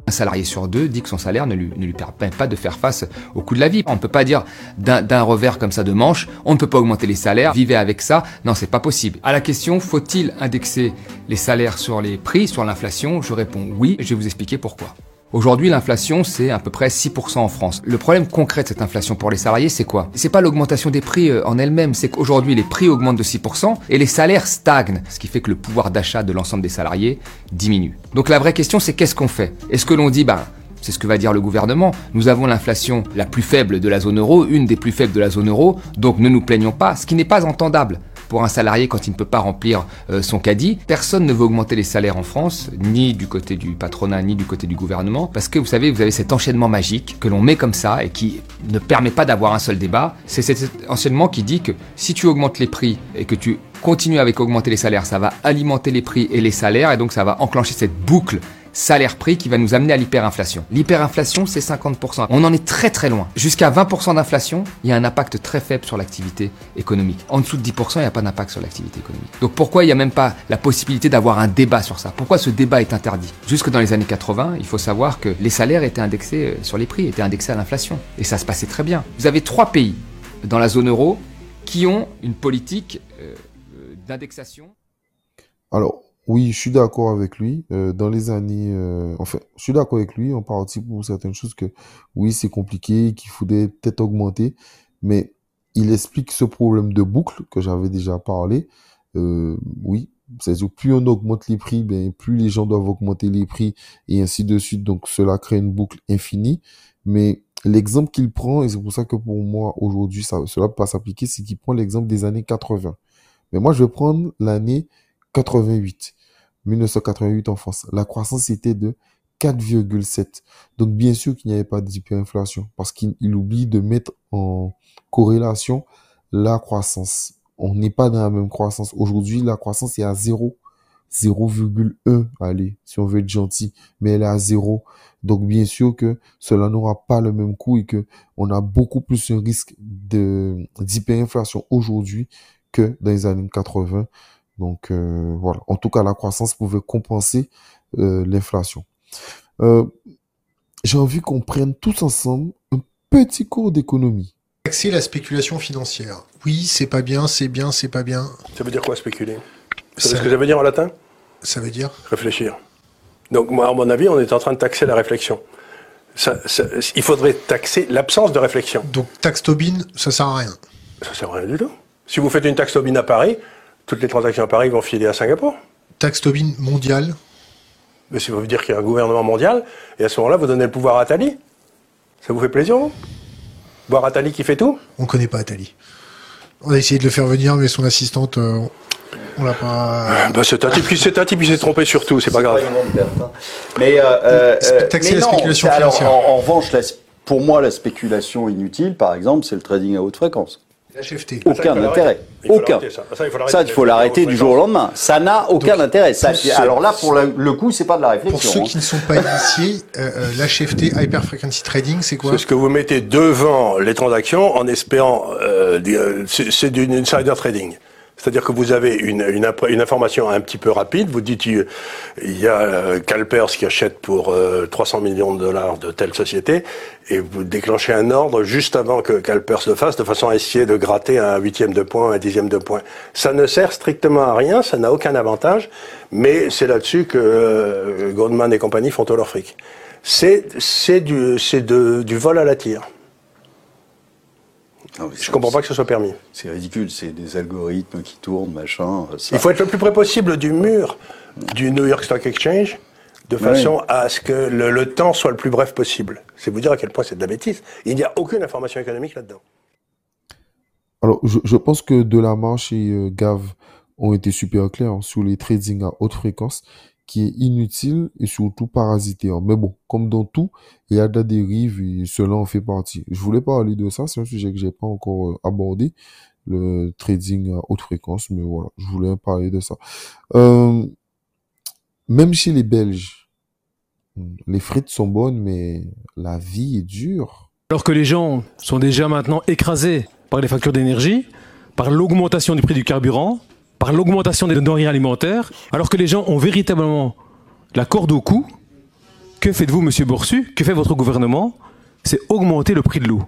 Un salarié sur deux dit que son salaire ne lui, permet pas de faire face au coût de la vie. On ne peut pas dire d'un d'un revers comme ça de manche, on ne peut pas augmenter les salaires, vivez avec ça. Non, c'est pas possible. À la question, faut-il indexer les salaires sur les prix, sur l'inflation? Je réponds oui, je vais vous expliquer pourquoi. Aujourd'hui, l'inflation, c'est à peu près 6% en France. Le problème concret de cette inflation pour les salariés, c'est quoi? C'est pas l'augmentation des prix euh, en elle-même, c'est qu'aujourd'hui, les prix augmentent de 6% et les salaires stagnent, ce qui fait que le pouvoir d'achat de l'ensemble des salariés diminue. Donc la vraie question, c'est qu'est-ce qu'on fait? Est-ce que l'on dit, bah, c'est ce que va dire le gouvernement. Nous avons l'inflation la plus faible de la zone euro, une des plus faibles de la zone euro, donc ne nous plaignons pas, ce qui n'est pas entendable. Pour un salarié, quand il ne peut pas remplir euh, son caddie, personne ne veut augmenter les salaires en France, ni du côté du patronat, ni du côté du gouvernement, parce que vous savez, vous avez cet enchaînement magique que l'on met comme ça et qui ne permet pas d'avoir un seul débat. C'est cet enchaînement qui dit que si tu augmentes les prix et que tu continues avec augmenter les salaires, ça va alimenter les prix et les salaires, et donc ça va enclencher cette boucle salaire-prix qui va nous amener à l'hyperinflation. L'hyperinflation, c'est 50%. On en est très très loin. Jusqu'à 20% d'inflation, il y a un impact très faible sur l'activité économique. En dessous de 10%, il n'y a pas d'impact sur l'activité économique. Donc pourquoi il n'y a même pas la possibilité d'avoir un débat sur ça? Pourquoi ce débat est interdit? Jusque dans les années 80, il faut savoir que les salaires étaient indexés euh, sur les prix, étaient indexés à l'inflation. Et ça se passait très bien. Vous avez trois pays dans la zone euro qui ont une politique euh, euh, d'indexation Alors, oui, je suis d'accord avec lui. Euh, dans les années, euh, enfin, je suis d'accord avec lui en partie pour certaines choses que oui, c'est compliqué, qu'il faudrait peut-être augmenter, mais il explique ce problème de boucle que j'avais déjà parlé. Euh, oui, c'est-à-dire plus on augmente les prix, ben plus les gens doivent augmenter les prix et ainsi de suite. Donc cela crée une boucle infinie. Mais l'exemple qu'il prend, et c'est pour ça que pour moi aujourd'hui ça, cela peut pas s'appliquer, c'est qu'il prend l'exemple des années 80. Mais moi je vais prendre l'année 88. 1988 en France. La croissance était de 4,7. Donc bien sûr qu'il n'y avait pas d'hyperinflation parce qu'il oublie de mettre en corrélation la croissance. On n'est pas dans la même croissance. Aujourd'hui, la croissance est à 0. 0,1, allez, si on veut être gentil, mais elle est à 0. Donc bien sûr que cela n'aura pas le même coût et que on a beaucoup plus un risque d'hyperinflation aujourd'hui que dans les années 80 donc euh, voilà, en tout cas la croissance pouvait compenser euh, l'inflation. Euh, j'ai envie qu'on prenne tous ensemble un petit cours d'économie. Taxer la spéculation financière. Oui, c'est pas bien, c'est bien, c'est pas bien. Ça veut dire quoi spéculer? Savez ce que ça veut dire en latin? Ça veut dire? Réfléchir. Donc moi, à mon avis, on est en train de taxer la réflexion. il faudrait taxer l'absence de réflexion. Donc taxe Tobin, ça sert à rien. Ça sert à rien du tout. Si vous faites une taxe Tobin à Paris, toutes les transactions à Paris vont filer à Singapour. Taxe Tobin mondiale Mais si vous veut dire qu'il y a un gouvernement mondial, et à ce moment-là, vous donnez le pouvoir à Attali Ça vous fait plaisir, vous? Voir Attali qui fait tout? On ne connaît pas Attali. On a essayé de le faire venir, mais son assistante, euh, on l'a pas. Bah, c'est un type qui s'est trompé sur tout, c'est pas grave. Mais, euh, euh, taxer la non, spéculation alors, financière. en, en revanche, la- pour moi, la spéculation inutile, par exemple, c'est le trading à haute fréquence. HFT. Aucun intérêt. Aucun. Ça, il faut l'arrêter du jour au lendemain. Ça n'a aucun intérêt. Ça, alors là, pour le, le coup, c'est pas de la réflexion. Pour ceux hein. qui ne sont pas initiés, euh, euh, l'HFT, Hyper Frequency Trading, c'est quoi? C'est ce que vous mettez devant les transactions en espérant. euh, c'est du insider trading. C'est-à-dire que vous avez une, une, une information un petit peu rapide. Vous dites il y a euh, CalPERS qui achète pour euh, 300 millions de dollars de telle société et vous déclenchez un ordre juste avant que CalPERS le fasse de façon à essayer de gratter un huitième de point, un dixième de point. Ça ne sert strictement à rien, ça n'a aucun avantage, mais c'est là-dessus que euh, Goldman et compagnie font tout leur fric. C'est du, du vol à la tire. Je comprends pas que ce soit permis. C'est ridicule. C'est des algorithmes qui tournent, machin. euh, ça. Il faut être le plus près possible du mur du New York Stock Exchange de Oui. façon à ce que le, le temps soit le plus bref possible. C'est vous dire à quel point c'est de la bêtise. Il n'y a aucune information économique là-dedans. Alors, je, je pense que Delamarche et euh, Gav ont été super clairs hein, sur les trading à haute fréquence, qui est inutile et surtout parasitaire. Mais bon, comme dans tout, il y a de la dérive et cela en fait partie. Je voulais parler de ça, c'est un sujet que j'ai pas encore euh, abordé, le trading à haute fréquence, mais voilà, je voulais parler de ça. Euh, même chez les Belges, les frites sont bonnes, mais la vie est dure. Alors que les gens sont déjà maintenant écrasés par les factures d'énergie, par l'augmentation du prix du carburant, par l'augmentation des denrées alimentaires, alors que les gens ont véritablement la corde au cou, que faites-vous, monsieur Borsu? Que fait votre gouvernement? C'est augmenter le prix de l'eau.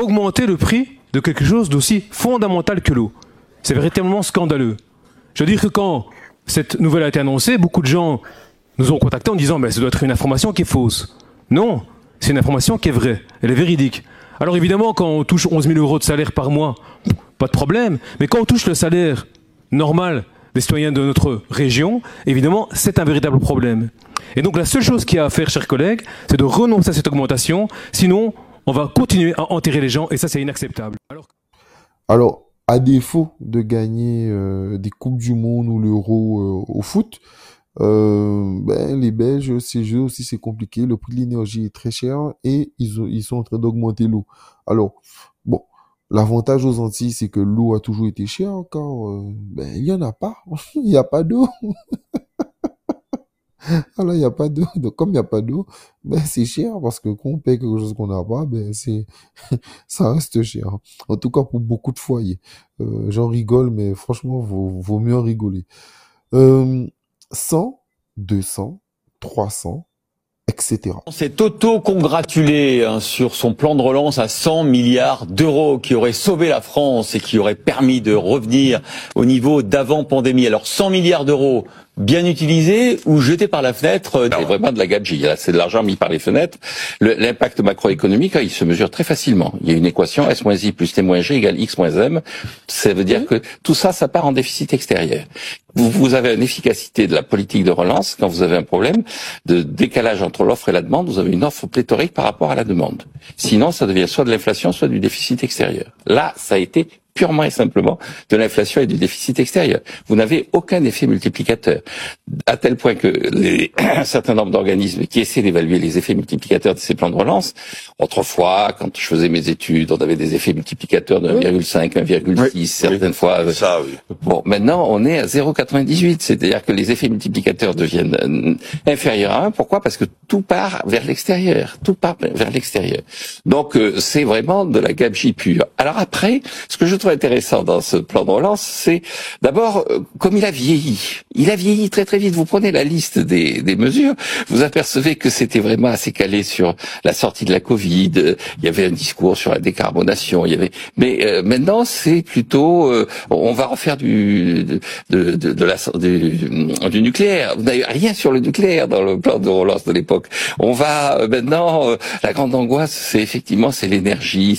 Augmenter le prix de quelque chose d'aussi fondamental que l'eau. C'est véritablement scandaleux. Je veux dire que quand cette nouvelle a été annoncée, beaucoup de gens nous ont contactés en disant mais ça doit être une information qui est fausse. Non, c'est une information qui est vraie, elle est véridique. Alors évidemment, quand on touche 11 000 euros de salaire par mois, pas de problème, mais quand on touche le salaire normal des citoyens de notre région, évidemment, c'est un véritable problème. Et donc la seule chose qu'il y a à faire, chers collègues, c'est de renoncer à cette augmentation, sinon on va continuer à enterrer les gens, et ça c'est inacceptable. Alors, à défaut de gagner euh, des Coupes du Monde ou l'Euro euh, au foot, euh, ben, les Belges, ces jeux aussi, c'est compliqué. Le prix de l'énergie est très cher et ils, ils sont en train d'augmenter l'eau. Alors, l'avantage aux Antilles, c'est que l'eau a toujours été chère car euh, ben, il n'y en a pas. Il n'y a pas d'eau. Alors, il n'y a pas d'eau. Donc, comme il n'y a pas d'eau, ben, c'est cher parce que quand on paye quelque chose qu'on n'a pas, ben, c'est, ça reste cher. En tout cas, pour beaucoup de foyers. Euh, j'en rigole, mais franchement, vaut, vaut mieux rigoler. Euh, 100, 200, 300, On s'est auto-congratulé hein, sur son plan de relance à 100 milliards d'euros qui aurait sauvé la France et qui aurait permis de revenir au niveau d'avant pandémie. Alors 100 milliards d'euros, bien utilisé ou jeté par la fenêtre C'est vraiment de la gadget. Là, c'est de l'argent mis par les fenêtres. Le- L'impact macroéconomique, il se mesure très facilement. Il y a une équation S moins I plus T moins G égale X moins M. Ça veut dire que tout ça, ça part en déficit extérieur. Vous, vous avez une efficacité de la politique de relance quand vous avez un problème de décalage entre l'offre et la demande. Vous avez une offre pléthorique par rapport à la demande. Sinon, ça devient soit de l'inflation, soit du déficit extérieur. Là, ça a été purement et simplement de l'inflation et du déficit extérieur. Vous n'avez aucun effet multiplicateur. À tel point que les, un certain nombre d'organismes qui essaient d'évaluer les effets multiplicateurs de ces plans de relance, autrefois, quand je faisais mes études, on avait des effets multiplicateurs de 1,5, 1,6, certaines fois. euh, Ça, oui. Bon, maintenant, on est à 0,98. C'est-à-dire que les effets multiplicateurs deviennent euh, inférieurs à 1. Pourquoi? Parce que tout part vers l'extérieur. Tout part vers l'extérieur. Donc, euh, c'est vraiment de la gabegie pure. Alors après, ce que je trouve intéressant dans ce plan de relance, c'est d'abord, euh, comme il a vieilli. Il a vieilli très très vite. Vous prenez la liste des, des mesures, vous apercevez que c'était vraiment assez calé sur la sortie de la Covid. Euh, Il y avait un discours sur la décarbonation. Il y avait, mais euh, maintenant, c'est plutôt, euh, on va refaire du de, de, de, la du, du nucléaire. Vous n'avez rien sur le nucléaire dans le plan de relance de l'époque. On va euh, maintenant, euh, la grande angoisse, c'est effectivement c'est l'énergie.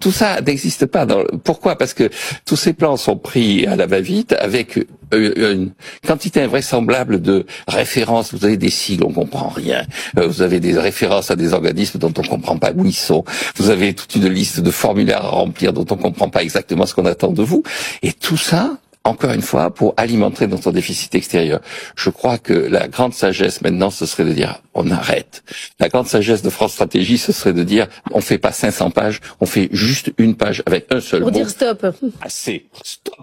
Tout ça n'existe pas. Dans Pourquoi? Parce que tous ces plans sont pris à la va-vite avec euh, une quantité invraisemblable de références. Vous avez des sigles, on comprend rien. Euh, Vous avez des références à des organismes dont on comprend pas où ils sont. Vous avez toute une liste de formulaires à remplir dont on comprend pas exactement ce qu'on attend de vous. Et tout ça, encore une fois, pour alimenter notre déficit extérieur. Je crois que la grande sagesse maintenant, ce serait de dire on arrête. La grande sagesse de France Stratégie, ce serait de dire on fait pas 500 pages, on fait juste une page avec un seul Pour mot. dire stop. Assez. Stop.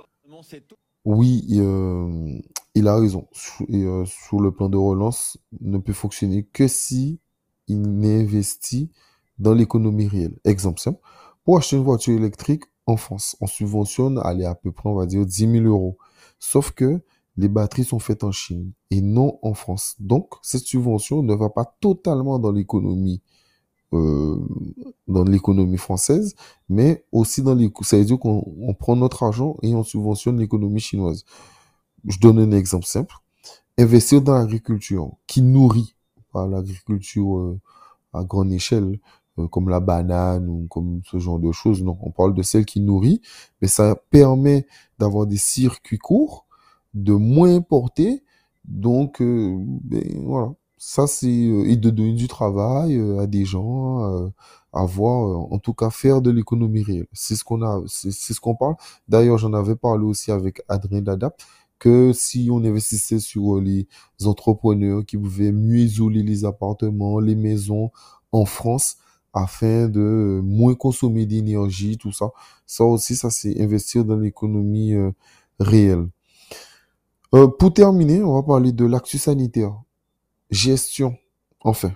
Oui, euh, il a raison. Sous, et, euh, sous le plan de relance, ne peut fonctionner que si il investit dans l'économie réelle. Exemple simple, pour acheter une voiture électrique en France, on subventionne, à peu près, on va dire 10 000 euros. Sauf que les batteries sont faites en Chine et non en France. Donc, cette subvention ne va pas totalement dans l'économie euh, dans l'économie française, mais aussi dans les... Ça veut dire qu'on on prend notre argent et on subventionne l'économie chinoise. Je donne un exemple simple. Investir dans l'agriculture qui nourrit, l'agriculture euh, à grande échelle, euh, comme la banane ou comme ce genre de choses. Non, on parle de celle qui nourrit, mais ça permet d'avoir des circuits courts, de moins importer. Donc, euh, ben, voilà. Ça, c'est euh, et de donner du travail euh, à des gens, avoir, euh, en tout cas, faire de l'économie réelle. C'est ce qu'on a, c'est ce qu'on parle. D'ailleurs, j'en avais parlé aussi avec Adrien Dadap, que si on investissait sur les entrepreneurs qui pouvaient mieux isoler les appartements, les maisons en France, afin de moins consommer d'énergie, tout ça. Ça aussi, ça c'est investir dans l'économie euh, réelle. Euh, pour terminer, on va parler de l'actu sanitaire. Gestion. Enfin,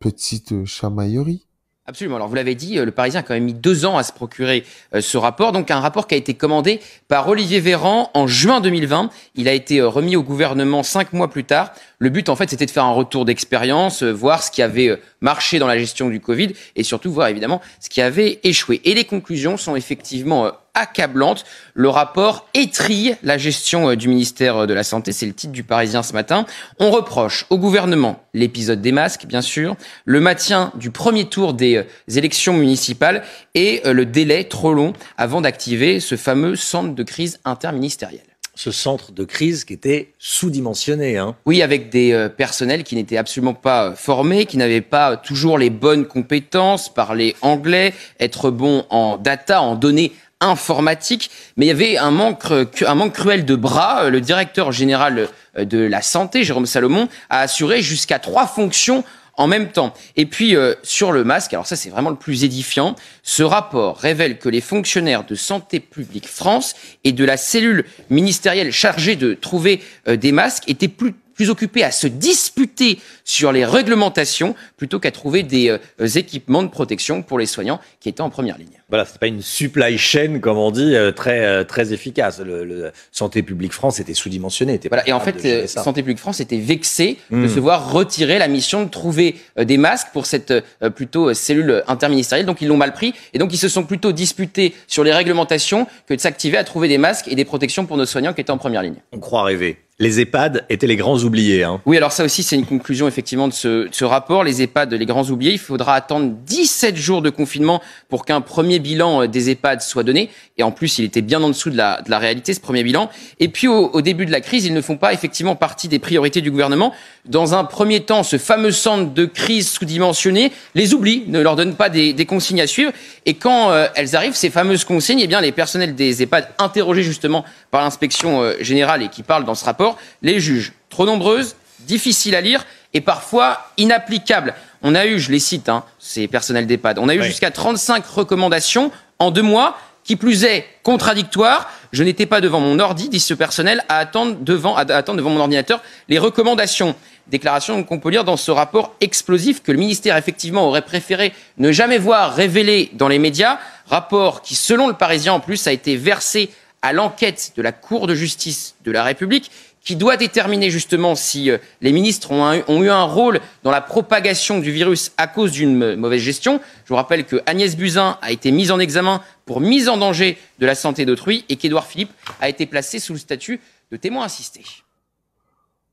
petite euh, chamaillerie. Absolument. Alors vous l'avez dit, euh, le Parisien a quand même mis deux ans à se procurer euh, ce rapport. Donc un rapport qui a été commandé par Olivier Véran en juin 2020. Il a été euh, remis au gouvernement cinq mois plus tard. Le but en fait c'était de faire un retour d'expérience, voir ce qui avait marché dans la gestion du Covid et surtout voir évidemment ce qui avait échoué. Et les conclusions sont effectivement accablantes. Le rapport étrille la gestion euh, du ministère euh, de la Santé. C'est le titre du Parisien ce matin. On reproche au gouvernement l'épisode des masques, bien sûr, le maintien du premier tour des euh, élections municipales et le délai trop long avant d'activer ce fameux centre de crise interministériel. Ce centre de crise qui était sous-dimensionné. Hein. Oui, avec des euh, personnels qui n'étaient absolument pas euh, formés, qui n'avaient pas toujours les bonnes compétences, parler anglais, être bon en data, en données informatiques. Mais il y avait un manque, euh, un manque cruel de bras. Euh, Le directeur général euh, de la santé, Jérôme Salomon, a assuré jusqu'à trois fonctions en même temps. Et puis sur le masque, alors ça c'est vraiment le plus édifiant, ce rapport révèle que les fonctionnaires de Santé publique France et de la cellule ministérielle chargée de trouver des masques étaient plus plus occupés à se disputer sur les réglementations plutôt qu'à trouver des euh, équipements de protection pour les soignants qui étaient en première ligne. Voilà, c'est pas une supply chain, comme on dit, euh, très, euh, très efficace. Le, le Santé publique France était sous-dimensionné. Voilà, et en fait. Santé publique France était vexée de Mm. se voir retirer la mission de trouver des masques pour cette plutôt cellule interministérielle. Donc ils l'ont mal pris et donc ils se sont plutôt disputés sur les réglementations que de s'activer à trouver des masques et des protections pour nos soignants qui étaient en première ligne. On croit rêver. Les EHPAD étaient les grands oubliés. Hein. Oui, alors ça aussi, c'est une conclusion effectivement de ce, de ce rapport. Les EHPAD, les grands oubliés, il faudra attendre 17 jours de confinement pour qu'un premier bilan euh, des EHPAD soit donné. Et en plus, il était bien en dessous de la, de la réalité, ce premier bilan. Et puis, au, au début de la crise, ils ne font pas effectivement partie des priorités du gouvernement. Dans un premier temps, ce fameux centre de crise sous-dimensionné les oublie, ne leur donne pas des, des consignes à suivre. Et quand euh, elles arrivent, ces fameuses consignes, eh bien, les personnels des EHPAD interrogés justement par l'inspection euh, générale et qui parlent dans ce rapport, les jugent trop nombreuses, difficiles à lire et parfois inapplicables. On a eu, je les cite, hein, ces personnels d'EHPAD, on a eu Oui. jusqu'à 35 recommandations en deux mois, qui plus est contradictoires. Je n'étais pas devant mon ordi, dit ce personnel, à attendre devant, à attendre devant mon ordinateur les recommandations. Déclaration qu'on peut lire dans ce rapport explosif que le ministère effectivement aurait préféré ne jamais voir révélé dans les médias. Rapport qui, selon le Parisien en plus, a été versé à l'enquête de la Cour de justice de la République qui doit déterminer justement si euh, les ministres ont, ont eu un rôle dans la propagation du virus à cause d'une mauvaise gestion. Je vous rappelle que Agnès Buzyn a été mise en examen pour mise en danger de la santé d'autrui et qu'Édouard Philippe a été placé sous le statut de témoin assisté.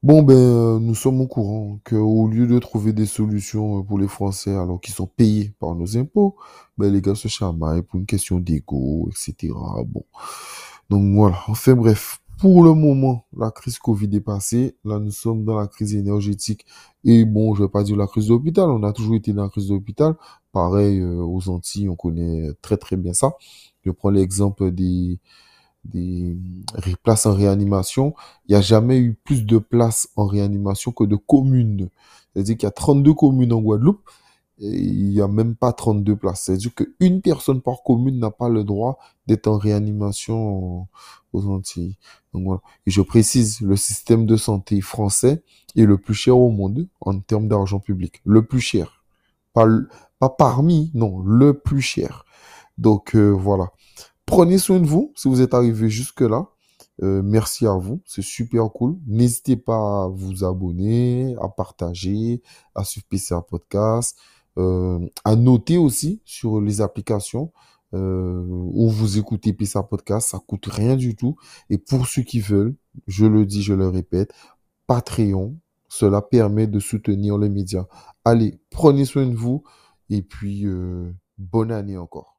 Bon, ben, nous sommes au courant qu'au lieu de trouver des solutions euh, pour les Français alors qu'ils sont payés par nos impôts, ben, les gars se chamaillent pour une question d'ego, etc. Bon. Donc voilà. Enfin bref, pour le moment, la crise Covid est passée. Là, nous sommes dans la crise énergétique. Et bon, je vais pas dire la crise de l'hôpital. On a toujours été dans la crise de l'hôpital. Pareil, euh, aux Antilles, on connaît très très bien ça. Je prends l'exemple des, des places en réanimation. Il n'y a jamais eu plus de places en réanimation que de communes. C'est-à-dire qu'il y a 32 communes en Guadeloupe il n'y a même pas 32 places. C'est-à-dire qu'une personne par commune n'a pas le droit d'être en réanimation aux Antilles. Donc voilà. Et je précise, le système de santé français est le plus cher au monde en termes d'argent public. Le plus cher. Pas, pas parmi, non, le plus cher. Donc euh, voilà. Prenez soin de vous si vous êtes arrivé jusque-là. Euh, merci à vous, c'est super cool. N'hésitez pas à vous abonner, à partager, à suivre PCA Podcast, à noter aussi sur les applications euh, où vous écoutez PCA Podcast. Ça coûte rien du tout. Et pour ceux qui veulent, je le dis, je le répète, Patreon, cela permet de soutenir les médias. Allez, prenez soin de vous et puis euh, bonne année encore.